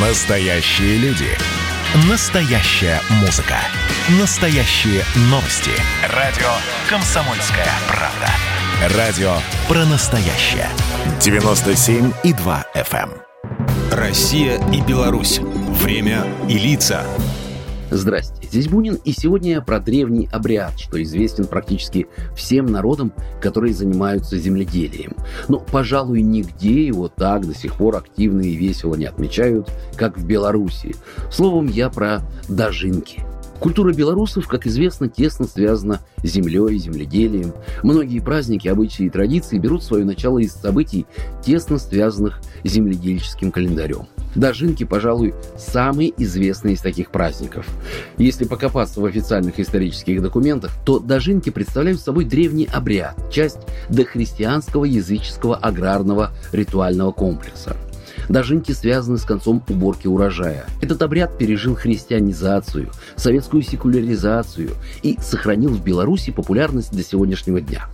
Настоящие люди. Настоящая музыка. Настоящие новости. Радио «Комсомольская правда». Радио про настоящее. 97,2 FM. эм. Россия и Беларусь. Время и лица. Здрасте, здесь Бунин, и сегодня про древний обряд, что известен практически всем народам, которые занимаются земледелием. Но, пожалуй, нигде его так до сих пор активно и весело не отмечают, как в Беларуси. Словом, я про дожинки. Культура белорусов, как известно, тесно связана с землей, земледелием. Многие праздники, обычаи и традиции берут свое начало из событий, тесно связанных с земледельческим календарем. Дожинки, пожалуй, самый известный из таких праздников. Если покопаться в официальных исторических документах, то дожинки представляют собой древний обряд, часть дохристианского языческого аграрного ритуального комплекса. Дожинки связаны с концом уборки урожая. Этот обряд пережил христианизацию, советскую секуляризацию и сохранил в Беларуси популярность до сегодняшнего дня.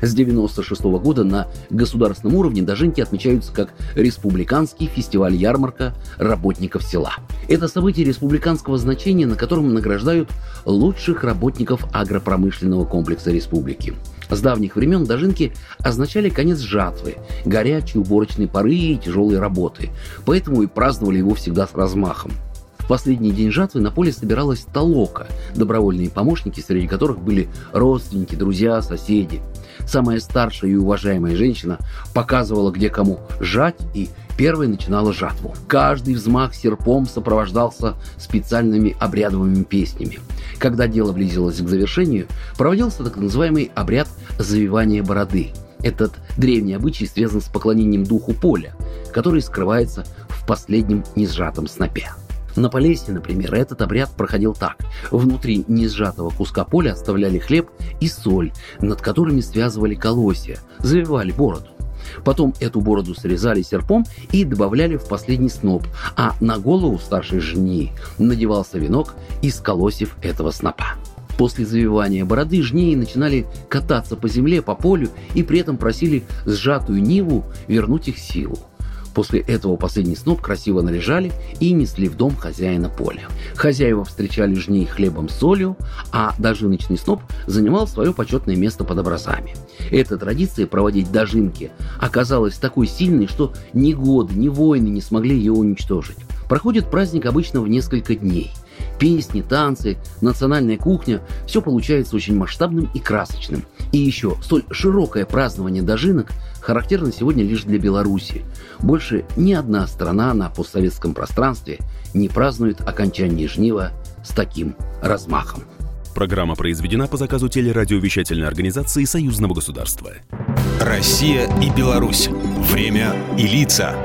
С 1996 года на государственном уровне дожинки отмечаются как республиканский фестиваль-ярмарка работников села. Это событие республиканского значения, на котором награждают лучших работников агропромышленного комплекса республики. С давних времен дожинки означали конец жатвы, горячие уборочные поры и тяжелые работы, поэтому и праздновали его всегда с размахом. В последний день жатвы на поле собиралась толока, добровольные помощники, среди которых были родственники, друзья, соседи. Самая старшая и уважаемая женщина показывала, где кому жать, и первой начинала жатву. Каждый взмах серпом сопровождался специальными обрядовыми песнями. Когда дело близилось к завершению, проводился так называемый обряд завивания бороды. Этот древний обычай связан с поклонением духу поля, который скрывается в последнем несжатом снопе. На Полесье, например, этот обряд проходил так. Внутри несжатого куска поля оставляли хлеб и соль, над которыми связывали колосья, завивали бороду. Потом эту бороду срезали серпом и добавляли в последний сноп, а на голову старшей жни надевался венок из колосьев этого снопа. После завивания бороды жнеи начинали кататься по земле, по полю и при этом просили сжатую ниву вернуть их силу. После этого последний сноп красиво наряжали и несли в дом хозяина поля. Хозяева встречали жней хлебом с солью, а дожиночный сноп занимал свое почетное место под образами. Эта традиция проводить дожинки оказалась такой сильной, что ни годы, ни войны не смогли ее уничтожить. Проходит праздник обычно в несколько дней. Песни, танцы, национальная кухня – все получается очень масштабным и красочным. И еще, столь широкое празднование дожинок характерно сегодня лишь для Беларуси. Больше ни одна страна на постсоветском пространстве не празднует окончание жнива с таким размахом. Программа произведена по заказу телерадиовещательной организации Союзного государства. Россия и Беларусь. Время и лица.